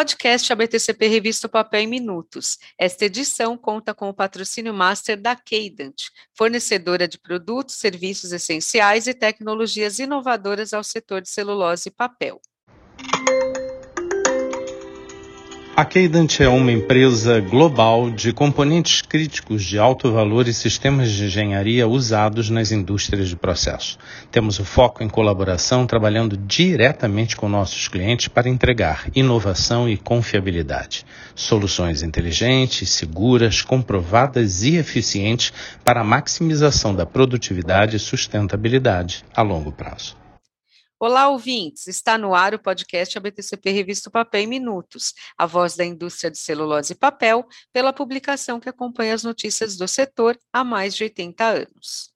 Podcast ABTCP Revista Papel em Minutos. Esta edição conta com o patrocínio master da Cadent, fornecedora de produtos, serviços essenciais e tecnologias inovadoras ao setor de celulose e papel. A Cadent é uma empresa global de componentes críticos de alto valor e sistemas de engenharia usados nas indústrias de processo. Temos o foco em colaboração, trabalhando diretamente com nossos clientes para entregar inovação e confiabilidade. Soluções inteligentes, seguras, comprovadas e eficientes para a maximização da produtividade e sustentabilidade a longo prazo. Olá, ouvintes! Está no ar o podcast ABTCP Revista Papel em Minutos, a voz da indústria de celulose e papel, pela publicação que acompanha as notícias do setor há mais de 80 anos.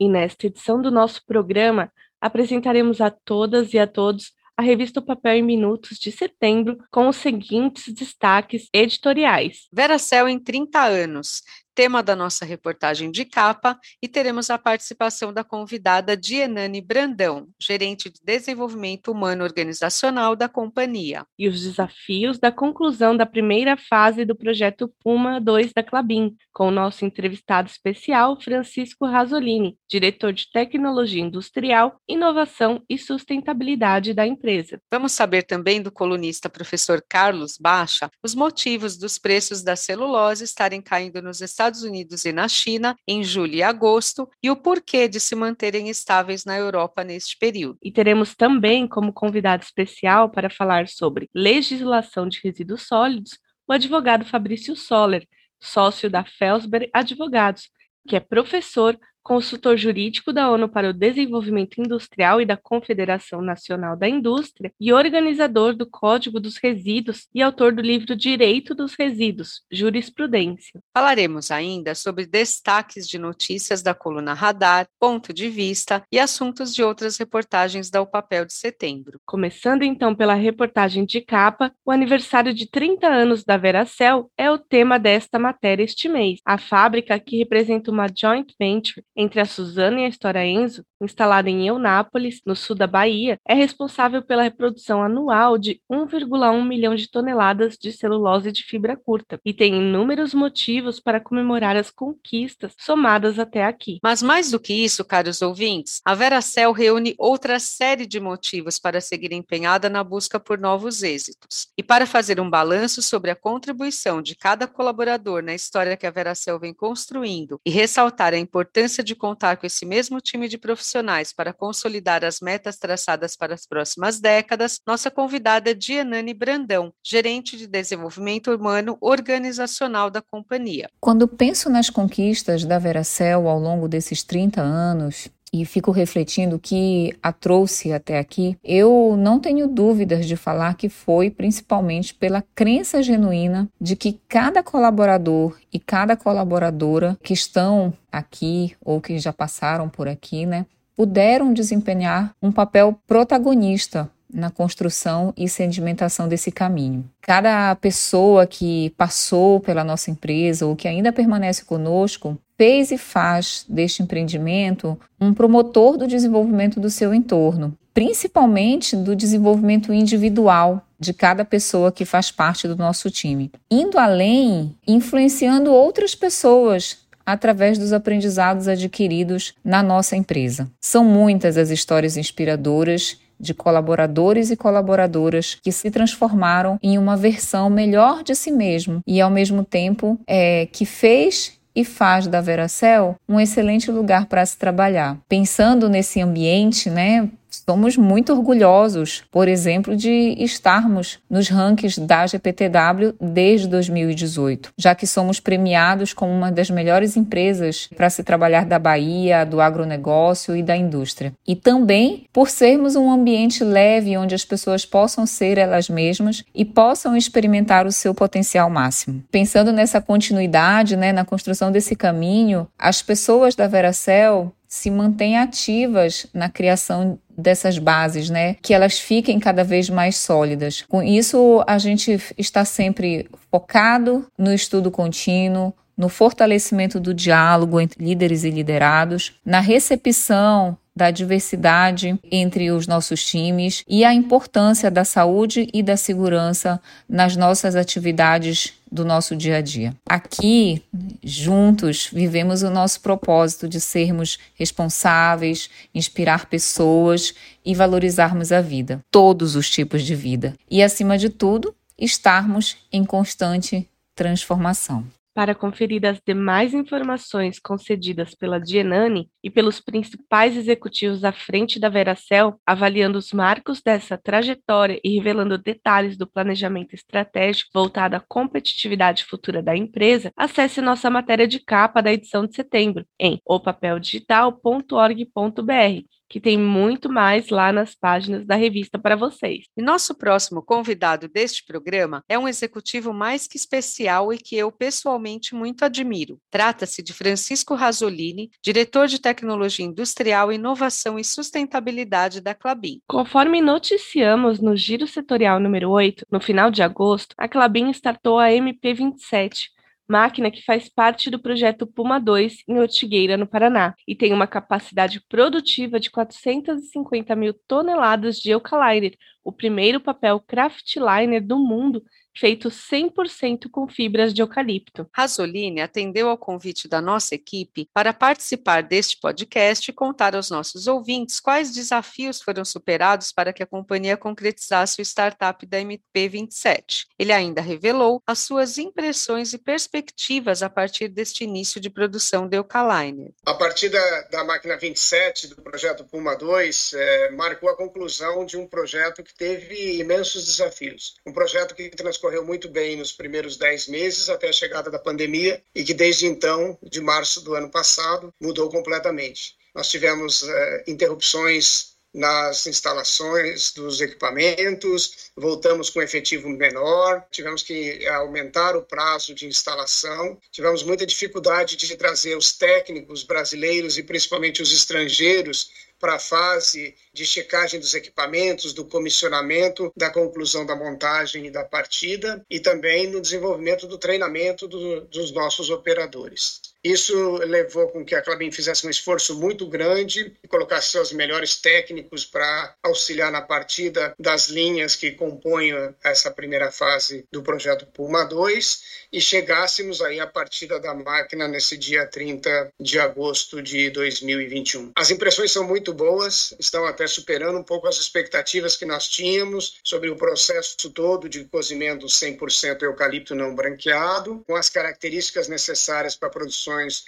E nesta edição do nosso programa, apresentaremos a todas e a todos a revista Papel em Minutos de setembro com os seguintes destaques editoriais. Veracel em 30 anos tema da nossa reportagem de capa, e teremos a participação da convidada Dienane Brandão, gerente de desenvolvimento humano organizacional da companhia. E os desafios da conclusão da primeira fase do projeto Puma 2 da Clabin, com o nosso entrevistado especial Francisco Rasolini, diretor de tecnologia industrial, inovação e sustentabilidade da empresa. Vamos saber também do colunista professor Carlos Baixa os motivos dos preços da celulose estarem caindo nos Estados Estados Unidos e na China em julho e agosto e o porquê de se manterem estáveis na Europa neste período. E teremos também como convidado especial para falar sobre legislação de resíduos sólidos o advogado Fabrício Soller, sócio da Felsberg Advogados, que é professor, consultor jurídico da ONU para o Desenvolvimento Industrial e da Confederação Nacional da Indústria e organizador do Código dos Resíduos e autor do livro Direito dos Resíduos, Jurisprudência. Falaremos ainda sobre destaques de notícias da coluna Radar, Ponto de Vista e assuntos de outras reportagens da O Papel de Setembro. Começando então pela reportagem de capa, o aniversário de 30 anos da Veracel é o tema desta matéria este mês. A fábrica, que representa uma joint venture entre a Suzana e a História Enzo, instalada em Eunápolis, no sul da Bahia, é responsável pela reprodução anual de 1,1 milhão de toneladas de celulose de fibra curta e tem inúmeros motivos para comemorar as conquistas somadas até aqui. Mas mais do que isso, caros ouvintes, a Veracel reúne outra série de motivos para seguir empenhada na busca por novos êxitos. E para fazer um balanço sobre a contribuição de cada colaborador na história que a Veracel vem construindo e ressaltar a importância de contar com esse mesmo time de profissionais para consolidar as metas traçadas para as próximas décadas, nossa convidada é Dianane Brandão, gerente de desenvolvimento humano organizacional da companhia. Quando penso nas conquistas da Veracel ao longo desses 30 anos, e fico refletindo o que a trouxe até aqui, eu não tenho dúvidas de falar que foi principalmente pela crença genuína de que cada colaborador e cada colaboradora que estão aqui ou que já passaram por aqui, né, puderam desempenhar um papel protagonista na construção e sedimentação desse caminho. Cada pessoa que passou pela nossa empresa ou que ainda permanece conosco fez e faz deste empreendimento um promotor do desenvolvimento do seu entorno, principalmente do desenvolvimento individual de cada pessoa que faz parte do nosso time, indo além, influenciando outras pessoas através dos aprendizados adquiridos na nossa empresa. São muitas as histórias inspiradoras de colaboradores e colaboradoras que se transformaram em uma versão melhor de si mesmo e, ao mesmo tempo, é, que fez e faz da Veracel um excelente lugar para se trabalhar. Pensando nesse ambiente, né, Somos muito orgulhosos, por exemplo, de estarmos nos rankings da GPTW desde 2018, já que somos premiados como uma das melhores empresas para se trabalhar da Bahia, do agronegócio e da indústria. E também por sermos um ambiente leve onde as pessoas possam ser elas mesmas e possam experimentar o seu potencial máximo. Pensando nessa continuidade, né, na construção desse caminho, as pessoas da Veracel se mantêm ativas na criação dessas bases, né? Que elas fiquem cada vez mais sólidas. Com isso, a gente está sempre focado no estudo contínuo, no fortalecimento do diálogo entre líderes e liderados, na recepção da diversidade entre os nossos times e a importância da saúde e da segurança nas nossas atividades do nosso dia a dia. Aqui, juntos, vivemos o nosso propósito de sermos responsáveis, inspirar pessoas e valorizarmos a vida, todos os tipos de vida. E, acima de tudo, estarmos em constante transformação. Para conferir as demais informações concedidas pela Dienani e pelos principais executivos à frente da Veracel, avaliando os marcos dessa trajetória e revelando detalhes do planejamento estratégico voltado à competitividade futura da empresa, acesse nossa matéria de capa da edição de setembro em opapeldigital.org.br que tem muito mais lá nas páginas da revista para vocês. E nosso próximo convidado deste programa é um executivo mais que especial e que eu pessoalmente muito admiro. Trata-se de Francisco Rasolini, diretor de Tecnologia Industrial, Inovação e Sustentabilidade da Clabin. Conforme noticiamos no Giro Setorial número 8, no final de agosto, a Clabin startou a MP27, máquina que faz parte do projeto Puma 2 em Ortigueira, no Paraná, e tem uma capacidade produtiva de 450 mil toneladas de Eucaliner, o primeiro papel craftliner do mundo feito 100% com fibras de eucalipto. Rasoline atendeu ao convite da nossa equipe para participar deste podcast e contar aos nossos ouvintes quais desafios foram superados para que a companhia concretizasse o startup da MP27. Ele ainda revelou as suas impressões e perspectivas a partir deste início de produção de Eucaliner. A partir da, da máquina 27 do projeto Puma 2, é, marcou a conclusão de um projeto que teve imensos desafios. Um projeto que transcorreu correu muito bem nos primeiros dez meses até a chegada da pandemia e que desde então, de março do ano passado, mudou completamente. Nós tivemos uh, interrupções nas instalações dos equipamentos, voltamos com efetivo menor, tivemos que aumentar o prazo de instalação, tivemos muita dificuldade de trazer os técnicos brasileiros e principalmente os estrangeiros para a fase de checagem dos equipamentos, do comissionamento, da conclusão da montagem e da partida, e também no desenvolvimento do treinamento do, dos nossos operadores. Isso levou com que a Clabin fizesse um esforço muito grande e colocasse seus melhores técnicos para auxiliar na partida das linhas que compõem essa primeira fase do projeto Puma 2 e chegássemos aí à partida da máquina nesse dia 30 de agosto de 2021. As impressões são muito boas, estão até superando um pouco as expectativas que nós tínhamos sobre o processo todo de cozimento 100% eucalipto não branqueado, com as características necessárias para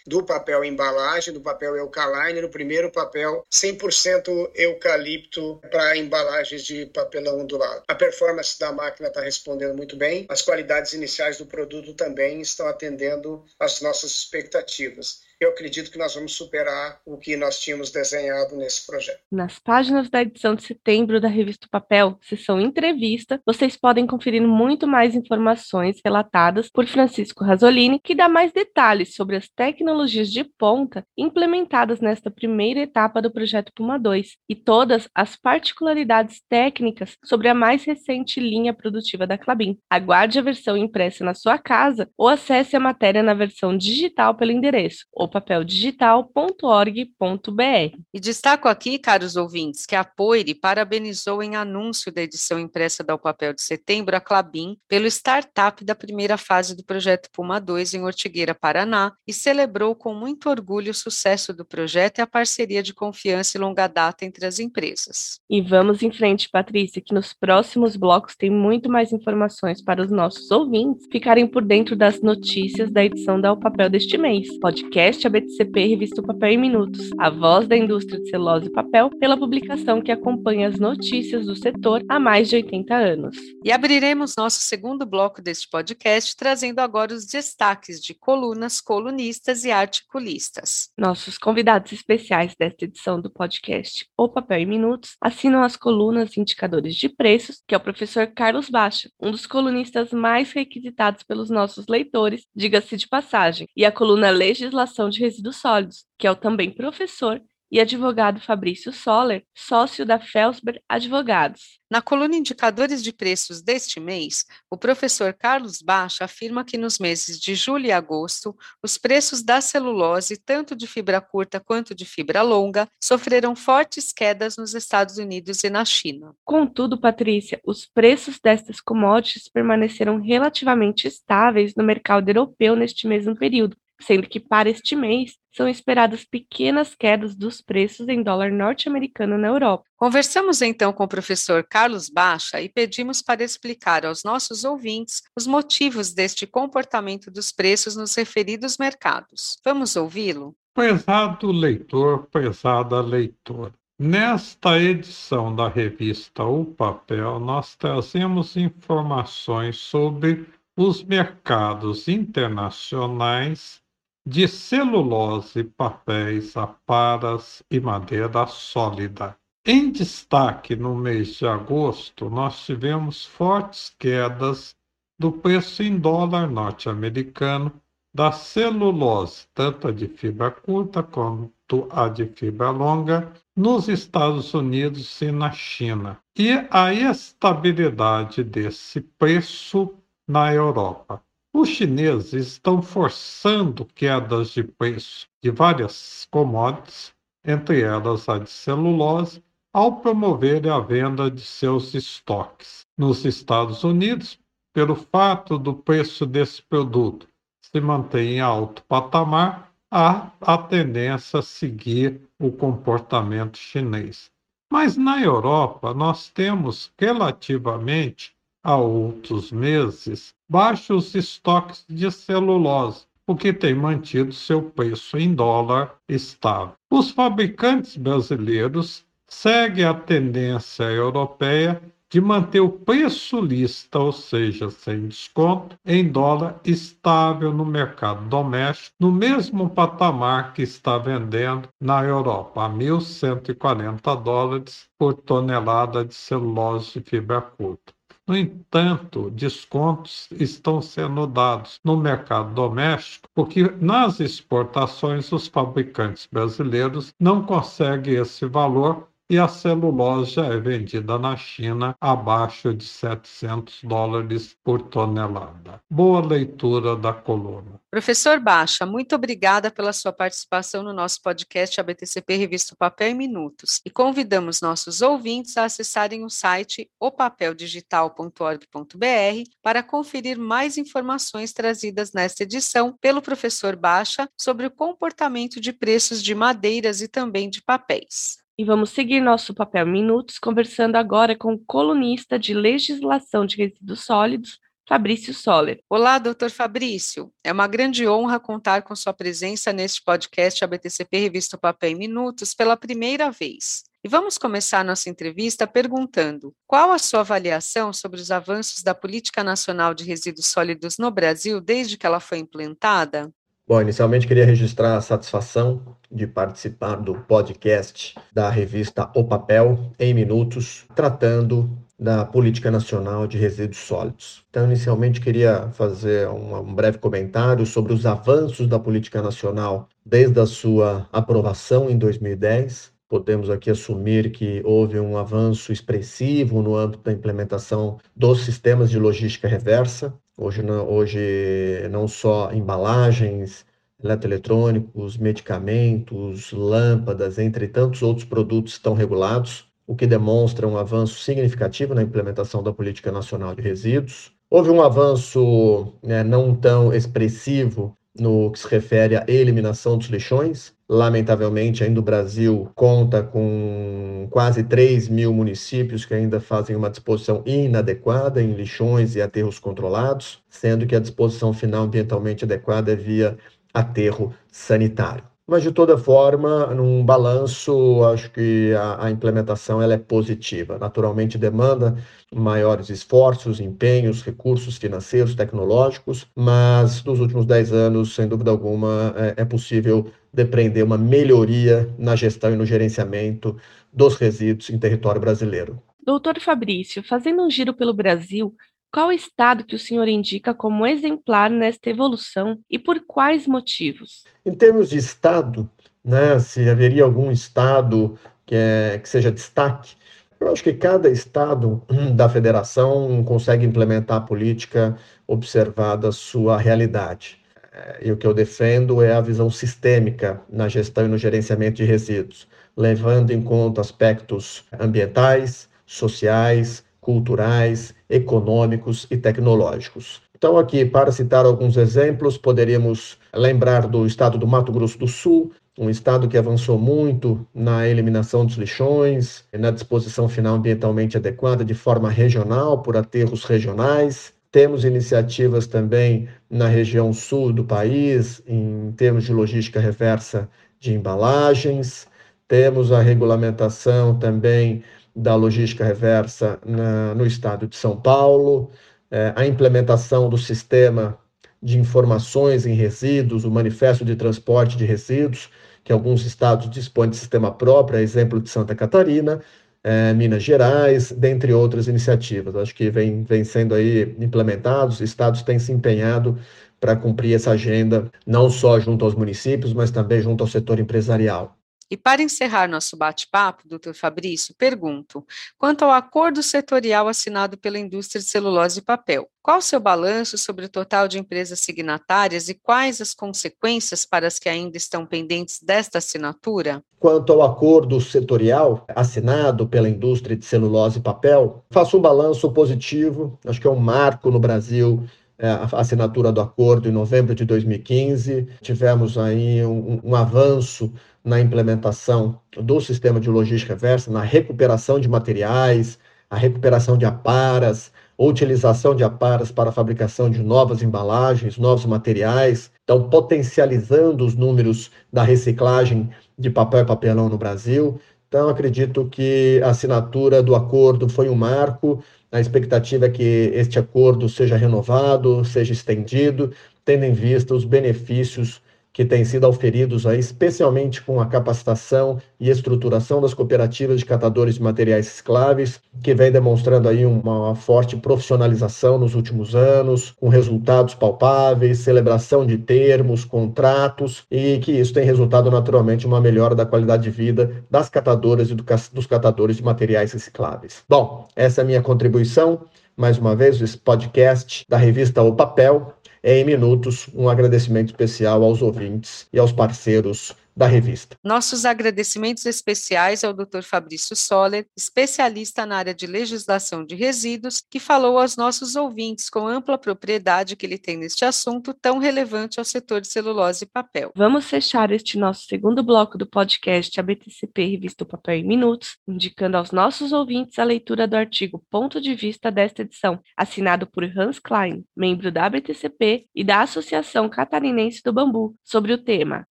do papel embalagem, do papel Eucaline, no primeiro papel 100% eucalipto para embalagens de papelão ondulado. A performance da máquina está respondendo muito bem, as qualidades iniciais do produto também estão atendendo às nossas expectativas eu acredito que nós vamos superar o que nós tínhamos desenhado nesse projeto. Nas páginas da edição de setembro da revista Papel, seção entrevista, vocês podem conferir muito mais informações relatadas por Francisco Rasolini, que dá mais detalhes sobre as tecnologias de ponta implementadas nesta primeira etapa do projeto Puma 2 e todas as particularidades técnicas sobre a mais recente linha produtiva da Clabin. Aguarde a versão impressa na sua casa ou acesse a matéria na versão digital pelo endereço papeldigital.org.br. E destaco aqui, caros ouvintes, que a Poire parabenizou em anúncio da edição impressa da O Papel de Setembro a Clabin pelo startup da primeira fase do projeto Puma 2 em Ortigueira, Paraná, e celebrou com muito orgulho o sucesso do projeto e a parceria de confiança e longa data entre as empresas. E vamos em frente, Patrícia, que nos próximos blocos tem muito mais informações para os nossos ouvintes ficarem por dentro das notícias da edição da O Papel deste mês. Podcast podcast ABTCP Revista o Papel em Minutos, a voz da indústria de celulose e papel, pela publicação que acompanha as notícias do setor há mais de 80 anos. E abriremos nosso segundo bloco deste podcast, trazendo agora os destaques de colunas, colunistas e articulistas. Nossos convidados especiais desta edição do podcast O Papel em Minutos assinam as colunas Indicadores de Preços, que é o professor Carlos Baixa, um dos colunistas mais requisitados pelos nossos leitores, diga-se de passagem, e a coluna Legislação de resíduos sólidos, que é o também professor e advogado Fabrício Soller, sócio da Felsberg Advogados. Na coluna Indicadores de Preços deste mês, o professor Carlos Baixa afirma que nos meses de julho e agosto, os preços da celulose, tanto de fibra curta quanto de fibra longa, sofreram fortes quedas nos Estados Unidos e na China. Contudo, Patrícia, os preços destas commodities permaneceram relativamente estáveis no mercado europeu neste mesmo período, sendo que para este mês são esperadas pequenas quedas dos preços em dólar norte-americano na Europa. Conversamos então com o professor Carlos Baixa e pedimos para explicar aos nossos ouvintes os motivos deste comportamento dos preços nos referidos mercados. Vamos ouvi-lo? Prezado leitor, prezada leitora. Nesta edição da revista O Papel, nós trazemos informações sobre os mercados internacionais de celulose, papéis, aparas e madeira sólida. Em destaque no mês de agosto, nós tivemos fortes quedas do preço em dólar norte-americano da celulose, tanto a de fibra curta quanto a de fibra longa, nos Estados Unidos e na China. E a estabilidade desse preço na Europa. Os chineses estão forçando quedas de preço de várias commodities, entre elas a de celulose, ao promover a venda de seus estoques. Nos Estados Unidos, pelo fato do preço desse produto se manter em alto patamar, há a tendência a seguir o comportamento chinês. Mas na Europa, nós temos relativamente há outros meses baixos estoques de celulose, o que tem mantido seu preço em dólar estável. Os fabricantes brasileiros seguem a tendência europeia de manter o preço lista, ou seja, sem desconto, em dólar estável no mercado doméstico, no mesmo patamar que está vendendo na Europa, a 1.140 dólares por tonelada de celulose de fibra curta. No entanto, descontos estão sendo dados no mercado doméstico porque nas exportações os fabricantes brasileiros não conseguem esse valor e a celulose é vendida na China abaixo de 700 dólares por tonelada. Boa leitura da coluna. Professor Baixa, muito obrigada pela sua participação no nosso podcast ABTCP Revista Papel em Minutos e convidamos nossos ouvintes a acessarem o site opapeldigital.org.br para conferir mais informações trazidas nesta edição pelo professor Baixa sobre o comportamento de preços de madeiras e também de papéis. E vamos seguir nosso papel minutos conversando agora com o colunista de legislação de resíduos sólidos, Fabrício Soller. Olá, doutor Fabrício. É uma grande honra contar com sua presença neste podcast ABTCP Revista Papel em Minutos pela primeira vez. E vamos começar nossa entrevista perguntando: qual a sua avaliação sobre os avanços da Política Nacional de Resíduos Sólidos no Brasil desde que ela foi implantada? Bom, inicialmente queria registrar a satisfação de participar do podcast da revista O Papel em Minutos, tratando da Política Nacional de Resíduos Sólidos. Então, inicialmente queria fazer um, breve comentário sobre os avanços da Política Nacional desde a sua aprovação em 2010 podemos aqui assumir que houve um avanço expressivo no âmbito da implementação dos sistemas de logística reversa, Hoje não, hoje não só embalagens, eletroeletrônicos, medicamentos, lâmpadas, entre tantos outros produtos estão regulados, o que demonstra um avanço significativo na implementação da Política Nacional de Resíduos. Houve um avanço né, não tão expressivo no que se refere à eliminação dos lixões. Lamentavelmente, ainda o Brasil conta com quase 3 mil municípios que ainda fazem uma disposição inadequada em lixões e aterros controlados, sendo que a disposição final ambientalmente adequada é via aterro sanitário. Mas, de toda forma, num balanço, acho que a, a, implementação ela é positiva. Naturalmente, demanda maiores esforços, empenhos, recursos financeiros, tecnológicos, mas nos últimos 10 anos, sem dúvida alguma, é, é possível depreender uma melhoria na gestão e no gerenciamento dos resíduos em território brasileiro. Doutor Fabrício, fazendo um giro pelo Brasil, qual estado que o senhor indica como exemplar nesta evolução e por quais motivos? Em termos de estado, né, se haveria algum estado que, é, que seja destaque. Eu acho que cada estado da federação consegue implementar a política observada a sua realidade. É, e o que eu defendo é a visão sistêmica na gestão e no gerenciamento de resíduos, levando em conta aspectos ambientais, sociais, culturais, econômicos e tecnológicos. Então, aqui, para citar alguns exemplos, poderíamos lembrar do estado do Mato Grosso do Sul, um estado que avançou muito na eliminação dos lixões, na disposição final ambientalmente adequada de forma regional, por aterros regionais. Temos iniciativas também na região sul do país, em termos de logística reversa de embalagens. Temos a regulamentação também da logística reversa na, no estado de São Paulo, é, a implementação do sistema de informações em resíduos, o manifesto de transporte de resíduos, que alguns estados dispõem de sistema próprio, é exemplo de Santa Catarina, é, Minas Gerais, dentre outras iniciativas. Acho que vem, vem sendo aí implementados, estados têm se empenhado para cumprir essa agenda, não só junto aos municípios, mas também junto ao setor empresarial. E para encerrar nosso bate-papo, doutor Fabrício, pergunto: quanto ao acordo setorial assinado pela indústria de celulose e papel, qual o seu balanço sobre o total de empresas signatárias e quais as consequências para as que ainda estão pendentes desta assinatura? Quanto ao acordo setorial assinado pela indústria de celulose e papel, faço um balanço positivo, acho que é um marco no Brasil é, a assinatura do acordo em novembro de 2015. Tivemos aí um, um, avanço na implementação do sistema de logística reversa, na recuperação de materiais, a recuperação de aparas, utilização de aparas para a fabricação de novas embalagens, novos materiais, então potencializando os números da reciclagem de papel e papelão no Brasil. Então, acredito que a assinatura do acordo foi um marco a expectativa é que este acordo seja renovado, seja estendido, tendo em vista os benefícios que têm sido auferidos aí, especialmente com a capacitação e estruturação das cooperativas de catadores de materiais recicláveis, que vem demonstrando aí uma forte profissionalização nos últimos anos, com resultados palpáveis, celebração de termos, contratos, e que isso tem resultado naturalmente uma melhora da qualidade de vida das catadoras e do, dos catadores de materiais recicláveis. Bom, essa é a minha contribuição. Mais uma vez, esse podcast da revista O Papel, em minutos, um agradecimento especial aos ouvintes e aos parceiros da revista. Nossos agradecimentos especiais ao Dr. Fabrício Soller, especialista na área de legislação de resíduos, que falou aos nossos ouvintes com ampla propriedade que ele tem neste assunto tão relevante ao setor de celulose e papel. Vamos fechar este nosso segundo bloco do podcast ABTCP Revista Papel em Minutos, indicando aos nossos ouvintes a leitura do artigo Ponto de Vista desta edição, assinado por Hans Klein, membro da ABTCP e da Associação Catarinense do Bambu, sobre o tema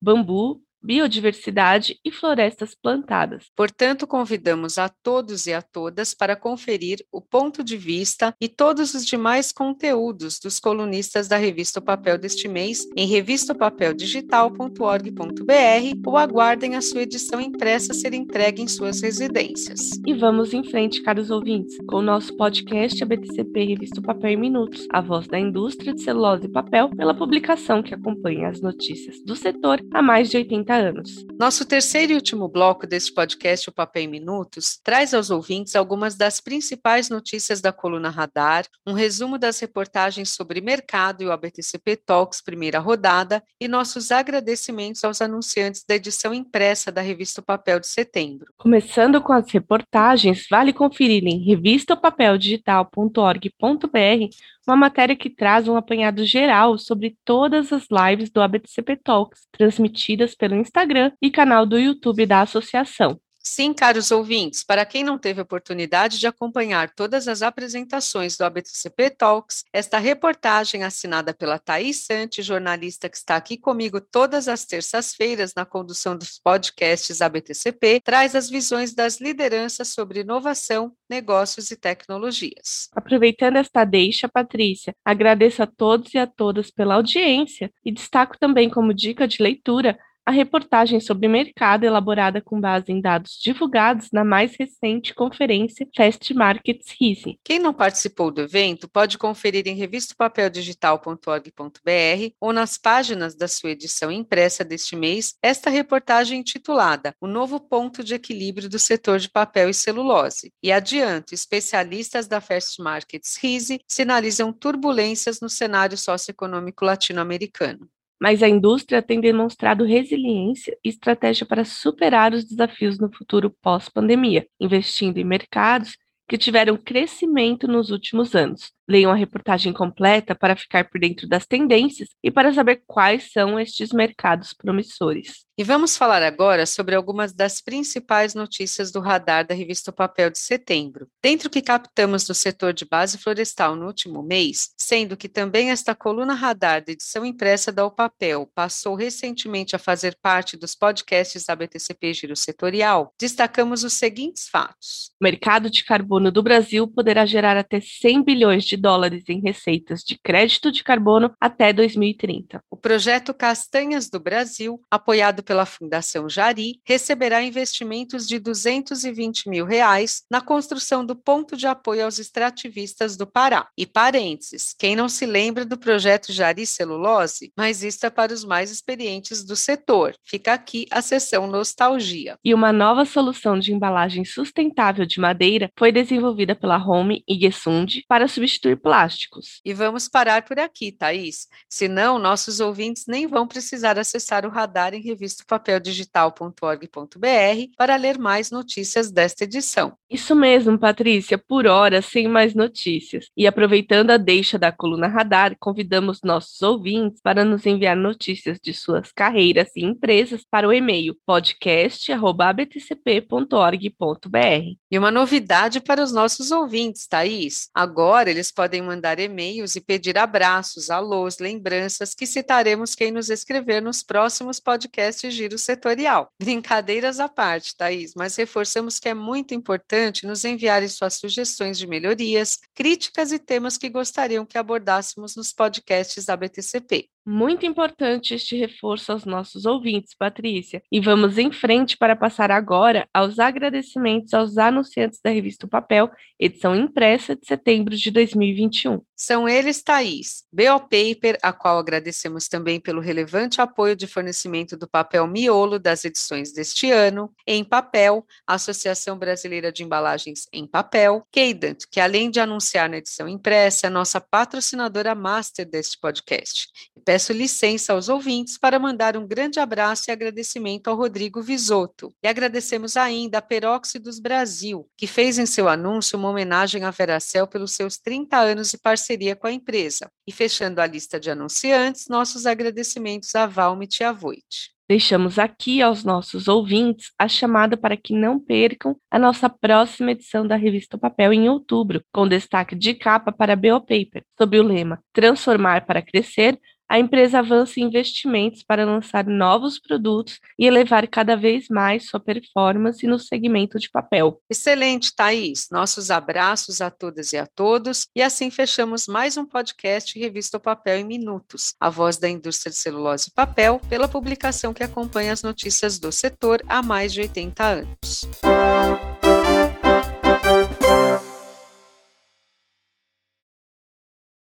Bambu, biodiversidade e florestas plantadas. Portanto, convidamos a todos e a todas para conferir o ponto de vista e todos os demais conteúdos dos colunistas da revista o Papel deste mês em revistapapeldigital.org.br ou aguardem a sua edição impressa ser entregue em suas residências. E vamos em frente, caros ouvintes, com o nosso podcast ABTCP Revista o Papel em Minutos, a voz da indústria de celulose e papel, pela publicação que acompanha as notícias do setor há mais de 80 anos. Nosso terceiro e último bloco deste podcast, O Papel em Minutos, traz aos ouvintes algumas das principais notícias da coluna Radar, um resumo das reportagens sobre mercado e o ABTCP Talks primeira rodada e nossos agradecimentos aos anunciantes da edição impressa da revista o Papel de setembro. Começando com as reportagens, vale conferir em revistapapeldigital.org.br uma matéria que traz um apanhado geral sobre todas as lives do ABTCP Talks, transmitidas pelo Instagram e canal do YouTube da associação. Sim, caros ouvintes, para quem não teve oportunidade de acompanhar todas as apresentações do ABTCP Talks, esta reportagem assinada pela Thaís Sante, jornalista que está aqui comigo todas as terças-feiras na condução dos podcasts ABTCP, traz as visões das lideranças sobre inovação, negócios e tecnologias. Aproveitando esta deixa, Patrícia, agradeço a todos e a todas pela audiência e destaco também como dica de leitura a reportagem sobre mercado elaborada com base em dados divulgados na mais recente conferência Fast Markets RISE. Quem não participou do evento pode conferir em revistapapeldigital.org.br ou nas páginas da sua edição impressa deste mês esta reportagem intitulada O Novo Ponto de Equilíbrio do Setor de Papel e Celulose. E adianto, especialistas da Fast Markets RISE sinalizam turbulências no cenário socioeconômico latino-americano mas a indústria tem demonstrado resiliência e estratégia para superar os desafios no futuro pós-pandemia, investindo em mercados que tiveram crescimento nos últimos anos. Leiam a reportagem completa para ficar por dentro das tendências e para saber quais são estes mercados promissores. E vamos falar agora sobre algumas das principais notícias do radar da revista o Papel de setembro. Dentro que captamos do setor de base florestal no último mês, sendo que também esta coluna radar da edição impressa da O Papel passou recentemente a fazer parte dos podcasts da BTCP Giro Setorial, destacamos os seguintes fatos. O mercado de carbono do Brasil poderá gerar até 100 bilhões de dólares em receitas de crédito de carbono até 2030. O projeto Castanhas do Brasil, apoiado pela Fundação Jari, receberá investimentos de 220 mil reais na construção do ponto de apoio aos extrativistas do Pará. E parênteses, quem não se lembra do projeto Jari Celulose, mas isto é para os mais experientes do setor. Fica aqui a sessão nostalgia. E uma nova solução de embalagem sustentável de madeira foi desenvolvida pela Home e Gesund para substituir plásticos. E vamos parar por aqui, Thaís. Senão, nossos ouvintes nem vão precisar acessar o radar em revistapapeldigital.org.br para ler mais notícias desta edição. Isso mesmo, Patrícia, por hora, sem mais notícias. E aproveitando a deixa da coluna radar, convidamos nossos ouvintes para nos enviar notícias de suas carreiras e empresas para o e-mail podcast.abtcp.org.br. E uma novidade para os nossos ouvintes, Thaís. Agora eles podem mandar e-mails e pedir abraços, alôs, lembranças que citaremos quem nos escrever nos próximos podcasts Giro Setorial. Brincadeiras à parte, Thaís, mas reforçamos que é muito importante nos enviarem suas sugestões de melhorias, críticas e temas que gostariam que abordássemos nos podcasts da BTCP. Muito importante este reforço aos nossos ouvintes, Patrícia. E vamos em frente para passar agora aos agradecimentos aos anunciantes da revista o Papel, edição impressa de setembro de 2021. São eles, Thaís, BO Paper, a qual agradecemos também pelo relevante apoio de fornecimento do papel miolo das edições deste ano, Em Papel, Associação Brasileira de Embalagens em Papel, Cadent, que além de anunciar na edição impressa, é nossa patrocinadora master deste podcast. E peço licença aos ouvintes para mandar um grande abraço e agradecimento ao Rodrigo Visoto. E agradecemos ainda a Peróxidos Brasil, que fez em seu anúncio uma homenagem à Veracel pelos seus 30 anos de parceria com a empresa. E fechando a lista de anunciantes, nossos agradecimentos a Valmit e a Voit. Deixamos aqui aos nossos ouvintes a chamada para que não percam a nossa próxima edição da revista Papel em outubro, com destaque de capa para a Beopaper, sob o lema Transformar para Crescer, a empresa avança investimentos para lançar novos produtos e elevar cada vez mais sua performance no segmento de papel. Excelente, Thaís. Nossos abraços a todas e a todos. E assim fechamos mais um podcast Revista Papel em Minutos, a voz da indústria de celulose e papel, pela publicação que acompanha as notícias do setor há mais de 80 anos.